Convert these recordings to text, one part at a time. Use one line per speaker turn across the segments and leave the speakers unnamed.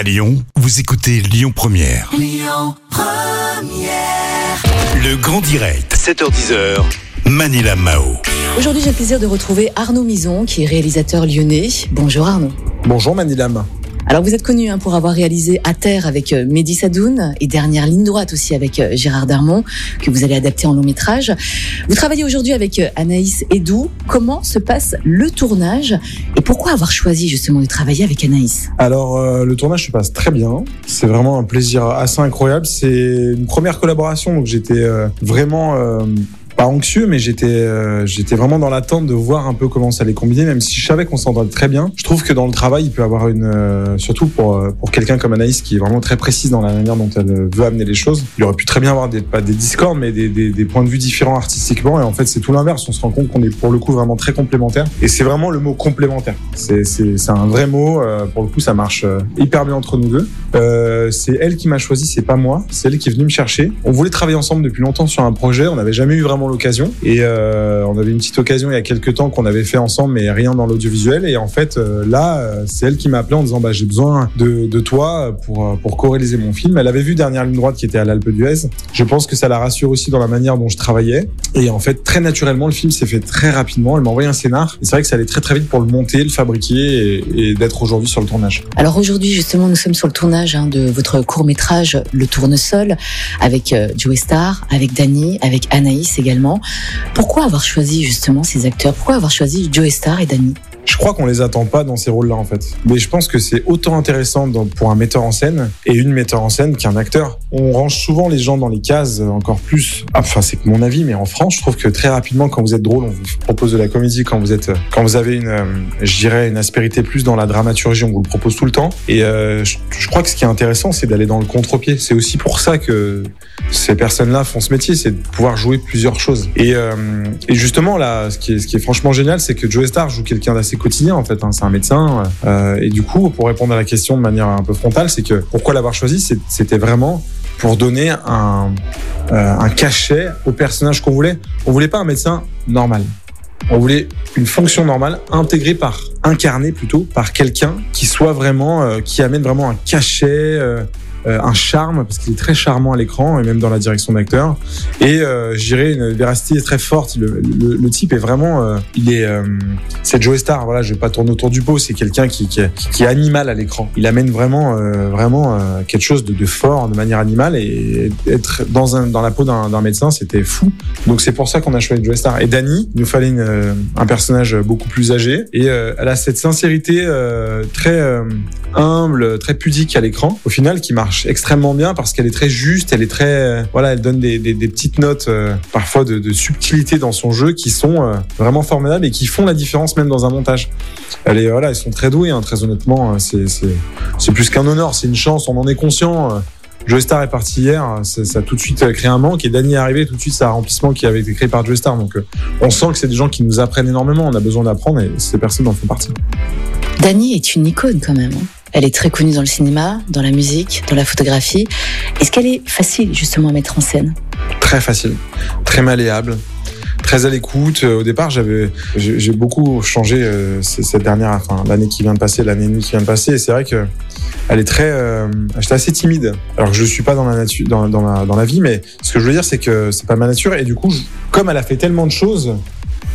À Lyon, vous écoutez Lyon Première. Le grand direct, 7h10h, Manila Mao.
Aujourd'hui, j'ai le plaisir de retrouver Arnaud Mison, qui est réalisateur lyonnais. Bonjour Arnaud.
Bonjour Manilam.
Alors, vous êtes connu hein, pour avoir réalisé À Terre avec euh, Mehdi Sadoun et Dernière ligne droite aussi avec euh, Gérard Darmon, que vous allez adapter en long métrage. Vous travaillez aujourd'hui avec euh, Anaïs Edou. Comment se passe le tournage et pourquoi avoir choisi justement de travailler avec Anaïs?
Alors le tournage se passe très bien. C'est vraiment un plaisir assez incroyable. C'est une première collaboration, donc j'étais vraiment anxieux, mais j'étais euh, j'étais vraiment dans l'attente de voir un peu comment ça allait combiner, même si je savais qu'on s'entendait très bien. Je trouve que dans le travail, il peut avoir une, euh, surtout pour euh, pour quelqu'un comme Anaïs qui est vraiment très précise dans la manière dont elle veut amener les choses. Il aurait pu très bien avoir des pas des discords, mais des, des, points de vue différents artistiquement. Et en fait, c'est tout l'inverse. On se rend compte qu'on est pour le coup vraiment très complémentaires. Et c'est vraiment le mot complémentaire. C'est c'est un vrai mot. pour le coup, ça marche hyper bien entre nous deux. C'est elle qui m'a choisi, c'est pas moi. C'est elle qui est venue me chercher. On voulait travailler ensemble depuis longtemps sur un projet. On n'avait jamais eu vraiment l'occasion. Et euh, on avait une petite occasion il y a quelques temps qu'on avait fait ensemble, mais rien dans l'audiovisuel. Et en fait, euh, là, euh, c'est elle qui m'a appelé en disant bah j'ai besoin de, toi pour pour co-réaliser mon film. Elle avait vu dernière ligne droite qui était à l'Alpe d'Huez. Je pense que ça la rassure aussi dans la manière dont je travaillais. Et en fait, très naturellement, le film s'est fait très rapidement. Elle m'a envoyé un scénar. Et c'est vrai que ça allait très très vite pour le monter, le fabriquer et, d'être aujourd'hui sur le tournage.
Alors aujourd'hui, justement, nous sommes sur le tournage hein, de votre court métrage Le Tournesol avec Joey Star, avec Dany, avec Anaïs également. Pourquoi avoir choisi justement ces acteurs? Pourquoi avoir choisi Joey Star et Dany?
Je crois qu'on les attend pas dans ces rôles-là en fait. Mais je pense que c'est autant intéressant pour un metteur en scène et une metteur en scène qu'un acteur. On range souvent les gens dans les cases encore plus. Enfin, c'est mon avis, mais en France, je trouve que très rapidement, quand vous êtes drôle, on vous propose de la comédie. Quand vous êtes, quand vous avez une, euh, je dirais, une aspérité plus dans la dramaturgie, on vous le propose tout le temps. Et euh, je crois que ce qui est intéressant, c'est d'aller dans le contre-pied. C'est aussi pour ça que ces personnes-là font ce métier, c'est de pouvoir jouer plusieurs choses. Et, euh, et justement, là, ce qui est, ce qui est franchement génial, c'est que Joe Star joue quelqu'un d'assez quotidien, en fait. hein. c'est un médecin. euh, et du coup, pour répondre à la question de manière un peu frontale, c'est que pourquoi l'avoir choisi, c'était vraiment pour donner un, euh, un cachet au personnage qu'on voulait. On voulait pas un médecin normal. On voulait une fonction normale intégrée par, incarnée plutôt, par quelqu'un qui soit vraiment, euh, qui amène vraiment un cachet, euh, un charme, parce qu'il est très charmant à l'écran et même dans la direction d'acteur. Et euh, je dirais une véracité très forte. Le, le, le type est vraiment, euh, il est, euh, c'est Joe Star. Voilà, je vais pas tourner autour du pot. C'est quelqu'un qui, qui, qui est animal à l'écran. Il amène vraiment, euh, vraiment euh, quelque chose de, de fort de manière animale et être dans un, dans la peau d'un médecin, c'était fou. Donc c'est pour ça qu'on a choisi Joe Star. Et Dani, il nous fallait une, euh, un personnage beaucoup plus âgé et euh, elle a cette sincérité euh, très euh, humble, très pudique à l'écran. Au final, qui marche extrêmement bien parce qu'elle est très juste, elle est très, euh, voilà, elle donne des, des, petites notes euh, parfois de, subtilité dans son jeu qui sont euh, vraiment formidables et qui font la différence même dans un montage. Elle est, voilà, elles sont très douées, hein, très honnêtement. C'est, c'est, plus qu'un honneur, c'est une chance, on en est conscient. euh. Joe Star est parti hier, ça, ça a tout de suite créé un manque et Danny est arrivé tout de suite, c'est un remplissement qui avait été créé par Joe Star. Donc on sent que c'est des gens qui nous apprennent énormément, on a besoin d'apprendre et ces personnes en font partie.
Dany est une icône quand même. hein. Elle est très connue dans le cinéma, dans la musique, dans la photographie. Est-ce qu'elle est facile justement à mettre en scène?
Très facile, très malléable, très à l'écoute. Euh, Au départ, j'avais, j'ai beaucoup changé euh, cette dernière, enfin l'année qui vient de passer, l'année et demie qui vient de passer. Et c'est vrai que elle est très, euh, j'étais assez timide. Alors que je suis pas dans la nature, dans, dans la dans la vie, mais ce que je veux dire, c'est que c'est pas ma nature. Et du coup, comme elle a fait tellement de choses.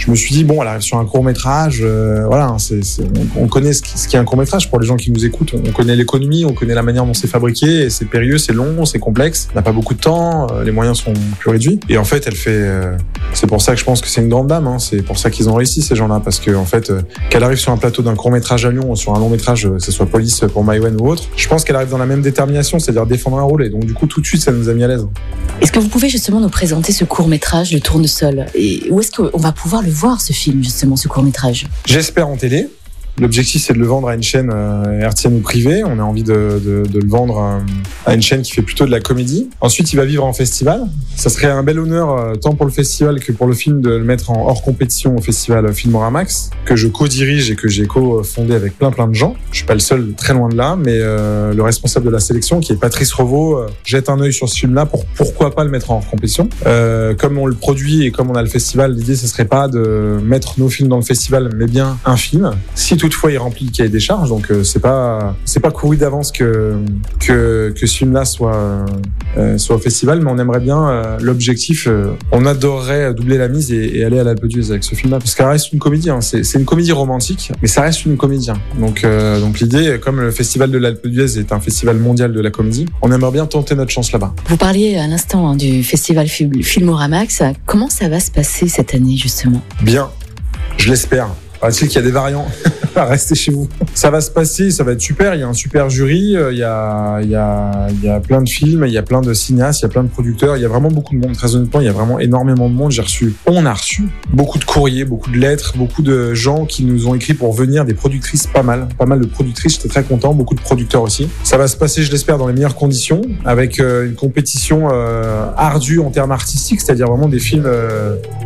Je me suis dit bon, elle arrive sur un court métrage, voilà, hein, c'est, c'est- on, on connaît ce qui- ce qu'est un court métrage pour les gens qui nous écoutent. On connaît l'économie, on connaît la manière dont c'est fabriqué, c'est périlleux, c'est long, c'est complexe, on n'a pas beaucoup de temps, euh, les moyens sont plus réduits. Et en fait, elle fait, euh, c'est pour ça que je pense que c'est une grande dame. Hein, c'est pour ça qu'ils ont réussi ces gens-là, parce que en fait, euh, qu'elle arrive sur un plateau d'un court métrage à Lyon, ou sur un long métrage, euh, que ce soit Police pour Maïwen ou autre, je pense qu'elle arrive dans la même détermination, c'est-à-dire défendre un rôle. Et donc du coup, tout de suite, ça nous a mis à l'aise.
Est-ce que vous pouvez justement nous présenter ce court métrage, Le Tournesol? Et où est-ce qu'on va pouvoir le voir ce film justement, ce court métrage
J'espère en télé. L'objectif, c'est de le vendre à une chaîne euh, hertzienne ou privée. On a envie de, le vendre à une chaîne qui fait plutôt de la comédie. Ensuite, il va vivre en festival. Ça serait un bel honneur euh, tant pour le festival que pour le film de le mettre en hors compétition au festival Filmoramax que je co-dirige et que j'ai co-fondé avec plein plein de gens. Je suis pas le seul, très loin de là, mais euh, le responsable de la sélection, qui est Patrice Revaux, euh, jette un œil sur ce film-là pour pourquoi pas le mettre en hors compétition. Comme on le produit et comme on a le festival, l'idée ce serait pas de mettre nos films dans le festival, mais bien un film. Si toutefois il remplit le cahier des charges, donc euh, c'est pas c'est pas couru d'avance que que que ce film-là soit euh, soit au festival, mais on aimerait bien euh, l'objectif. euh, on adorerait doubler la mise et, et aller à l'Alpe d'Huez avec ce film-là, parce que ça reste une comédie. Hein. C'est une comédie romantique, mais ça reste une comédie. hein. Donc donc l'idée, comme le festival de l'Alpe d'Huez est un festival mondial de la comédie, on aimerait bien tenter notre chance là-bas.
Vous parliez à l'instant hein, du festival Fil- Filmoramax. Comment ça va se passer cette année justement?
Bien, je l'espère. Paraît-il qu'il y a des variants à rester chez vous. Ça va se passer, ça va être super. Il y a un super jury, euh, il y a, il y a, il y a plein de films, il y a plein de cinéastes, il y a plein de producteurs. Il y a vraiment beaucoup de monde. Très honnêtement, il y a vraiment énormément de monde. J'ai reçu, on a reçu beaucoup de courriers, beaucoup de lettres, beaucoup de gens qui nous ont écrit pour venir, des productrices pas mal, pas mal de productrices. J'étais très content, beaucoup de producteurs aussi. Ça va se passer, je l'espère, dans les meilleures conditions, avec euh, une compétition euh, ardue en termes artistiques, c'est-à-dire vraiment des films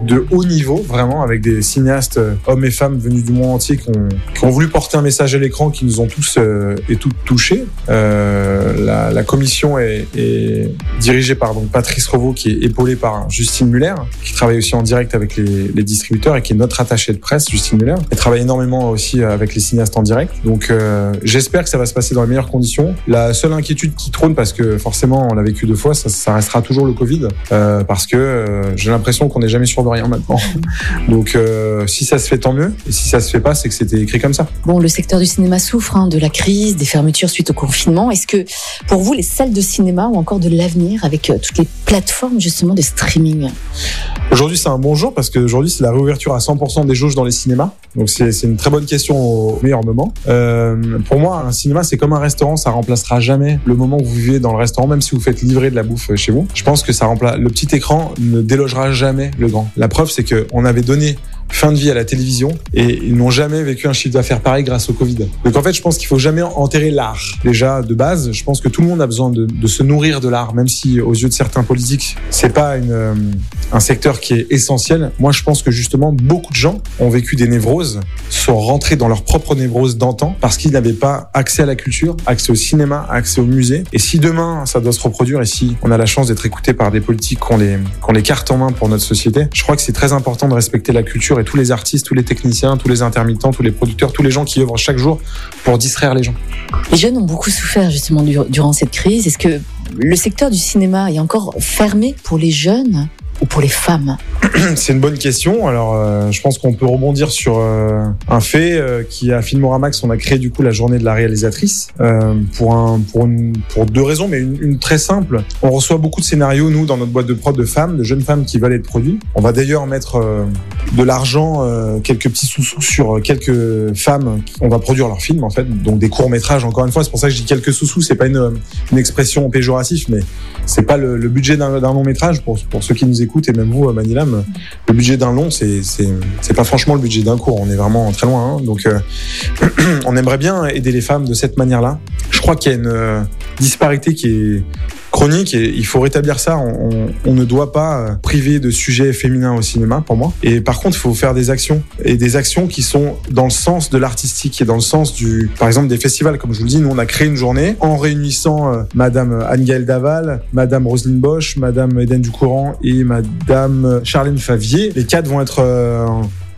de haut niveau, vraiment, avec des cinéastes, hommes et femmes venus du monde entier, qui ont, qui ont voulu porter un message à l'écran, qui nous ont tous euh, et toutes touchés. Euh, la, la commission est, est dirigée par donc Patrice Revaux, qui est épaulé par Justine Muller, qui travaille aussi en direct avec les, les distributeurs et qui est notre attaché de presse, Justine Muller. Elle travaille énormément aussi avec les cinéastes en direct. Donc euh, j'espère que ça va se passer dans les meilleures conditions. La seule inquiétude qui trône, parce que forcément on l'a vécu deux fois, ça, ça restera toujours le Covid, euh, parce que euh, j'ai l'impression qu'on n'est jamais sûr de rien maintenant. Donc euh, si ça se fait, tant mieux. Et si ça se fait pas, c'est que c'était écrit comme ça.
Bon, le secteur du cinéma souffre hein, de la crise, des fermetures suite au confinement. Est-ce que pour vous, les salles de cinéma ont encore de l'avenir avec euh, toutes les plateformes justement de streaming?
Aujourd'hui, c'est un bon jour parce qu'aujourd'hui, c'est la réouverture à 100% des jauges dans les cinémas. Donc, c'est une très bonne question au meilleur moment. Euh, pour moi, un cinéma, c'est comme un restaurant. Ça remplacera jamais le moment où vous vivez dans le restaurant, même si vous faites livrer de la bouffe chez vous. Je pense que ça remplace, le petit écran ne délogera jamais le grand. La preuve, c'est que on avait donné fin de vie à la télévision et ils n'ont jamais vécu un chiffre d'affaires pareil grâce au Covid. Donc en fait, je pense qu'il faut jamais enterrer l'art. Déjà de base, je pense que tout le monde a besoin de, se nourrir de l'art, même si aux yeux de certains politiques, c'est pas euh, un secteur qui est essentiel. Moi, je pense que justement, beaucoup de gens ont vécu des névroses, sont rentrés dans leur propre névrose d'antan parce qu'ils n'avaient pas accès à la culture, accès au cinéma, accès au musée. Et si demain ça doit se reproduire et si on a la chance d'être écouté par des politiques qui ont les, qui ont les cartes en main pour notre société, je crois que c'est très important de respecter la culture tous les artistes, tous les techniciens, tous les intermittents, tous les producteurs, tous les gens qui œuvrent chaque jour pour distraire les gens.
Les jeunes ont beaucoup souffert justement du- durant cette crise. Est-ce que le secteur du cinéma est encore fermé pour les jeunes? Ou pour les femmes
C'est une bonne question. Alors, euh, je pense qu'on peut rebondir sur euh, un fait euh, qui à Filmoramax, on a créé du coup la journée de la réalisatrice euh, pour un pour une, pour deux raisons, mais une, très simple. On reçoit beaucoup de scénarios nous dans notre boîte de prod de femmes, de jeunes femmes qui veulent être produits. On va d'ailleurs mettre de l'argent, quelques petits sous-sous sur quelques femmes. On va produire leurs films en fait, donc des courts métrages. Encore une fois, c'est pour ça que je dis quelques sous-sous. C'est pas une, une expression péjorative, mais c'est pas le, le budget d'un long métrage pour pour ceux qui nous écoutent et même vous, Manilam le budget d'un long, c'est pas franchement le budget d'un court. On est vraiment très loin. hein. Donc, euh, on aimerait bien aider les femmes de cette manière-là. Je crois qu'il y a une euh, disparité qui est chronique et il faut rétablir ça. On, ne doit pas euh, priver de sujets féminins au cinéma, pour moi. Et par contre, il faut faire des actions et des actions qui sont dans le sens de l'artistique et dans le sens du, par exemple, des festivals. Comme je vous le dis, nous on a créé une journée en réunissant euh, Madame Anne-Gaëlle Daval, Madame Roselyne Bosch, Madame Eden Ducourant et Madame Charlène Favier. Les quatre vont être euh,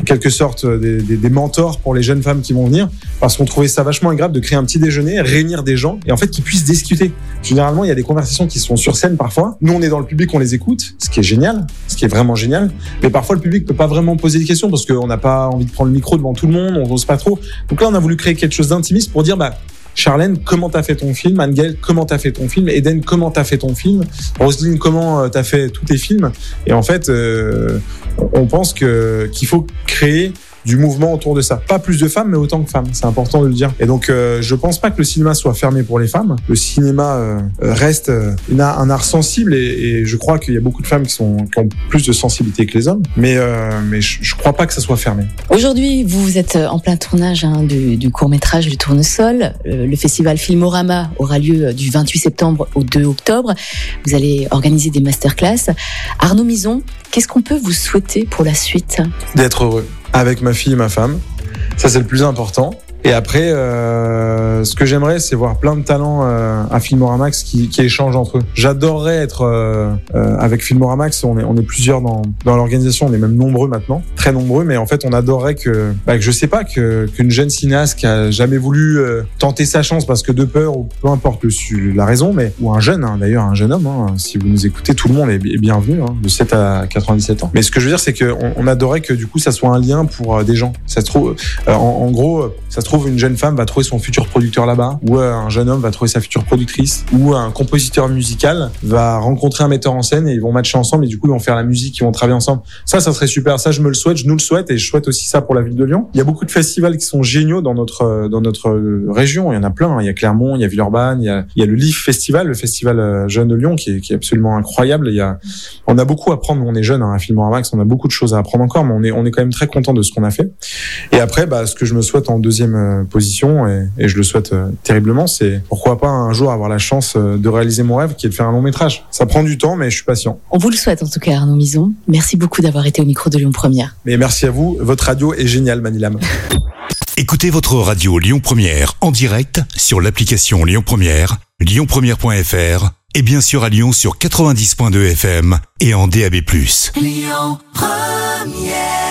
en quelque sorte euh, des, des- des mentors pour les jeunes femmes qui vont venir parce qu'on trouvait ça vachement agréable de créer un petit déjeuner, réunir des gens et en fait qu'ils puissent discuter. Généralement, il y a des conversations qui sont sur scène parfois. Nous, on est dans le public, on les écoute, ce qui est génial, ce qui est vraiment génial. Mais parfois, le public peut pas vraiment poser des questions parce qu'on n'a pas envie de prendre le micro devant tout le monde, on n'ose pas trop. Donc là, on a voulu créer quelque chose d'intimiste pour dire, bah, Charlène, comment t'as fait ton film? Angel, comment t'as fait ton film? Eden, comment t'as fait ton film? Roselyne, comment euh, t'as fait tous tes films? Et en fait, euh, on pense que qu'il faut créer du mouvement autour de ça. Pas plus de femmes, mais autant que femmes. C'est important de le dire. Et donc, euh, je pense pas que le cinéma soit fermé pour les femmes. Le cinéma euh, reste euh, un art sensible et, et je crois qu'il y a beaucoup de femmes qui, sont, qui ont plus de sensibilité que les hommes. Mais, euh, mais je, je crois pas que ça soit fermé.
Aujourd'hui, vous êtes en plein tournage hein, du, du court-métrage du Tournesol. Euh, le festival Filmorama aura lieu du 28 septembre au 2 octobre. Vous allez organiser des masterclass. Arnaud Mison, qu'est-ce qu'on peut vous souhaiter pour la suite?
D'être heureux avec ma fille et ma femme. Ça, c'est le plus important. Et après, euh, ce que j'aimerais, c'est voir plein de talents euh, à Filmoramax qui, qui échangent entre eux. J'adorerais être euh, euh, avec Filmoramax. On est, on est plusieurs dans, dans l'organisation. On est même nombreux maintenant, très nombreux. Mais en fait, on adorerait que, bah, que je sais pas, que qu'une jeune cinéaste qui a jamais voulu euh, tenter sa chance parce que de peur ou peu importe le, la raison, mais ou un jeune, hein, d'ailleurs un jeune homme. hein, si vous nous écoutez, tout le monde est, bienvenu, hein, de 7 à 97 ans. Mais ce que je veux dire, c'est qu'on on adorait que du coup, ça soit un lien pour euh, des gens. Ça se trouve, en, en gros, ça trouve une jeune femme va trouver son futur producteur là-bas, ou euh, un jeune homme va trouver sa future productrice, ou un compositeur musical va rencontrer un metteur en scène et ils vont matcher ensemble et du coup ils vont faire la musique, ils vont travailler ensemble. Ça, ça serait super. Ça, je me le souhaite, je nous le souhaite et je souhaite aussi ça pour la ville de Lyon. Il y a beaucoup de festivals qui sont géniaux dans notre euh, dans notre euh, région. Il y en a plein. hein. Il y a Clermont, il y a Villeurbanne, il y a, il y a le LIF Festival, le festival jeune de Lyon qui est, qui est absolument incroyable. Il y a, on a beaucoup à apprendre. On est jeune, hein, à Film Max, on a beaucoup de choses à apprendre encore, mais on est on est quand même très content de ce qu'on a fait. Et après, bah, ce que je me souhaite en deuxième euh, position, et, et je le souhaite euh, terriblement, c'est pourquoi pas un jour avoir la chance euh, de réaliser mon rêve, qui est de faire un long métrage. Ça prend du temps, mais je suis patient.
On vous le souhaite en tout cas, Arnaud Mison. Merci beaucoup d'avoir été au micro de Lyon Première.
Mais merci à vous. Votre radio est géniale, Manilam.
Écoutez votre radio Lyon Première en direct sur l'application Lyon Première, lyonpremière.fr et bien sûr à Lyon sur 90.2 FM et en DAB+.
Lyon Première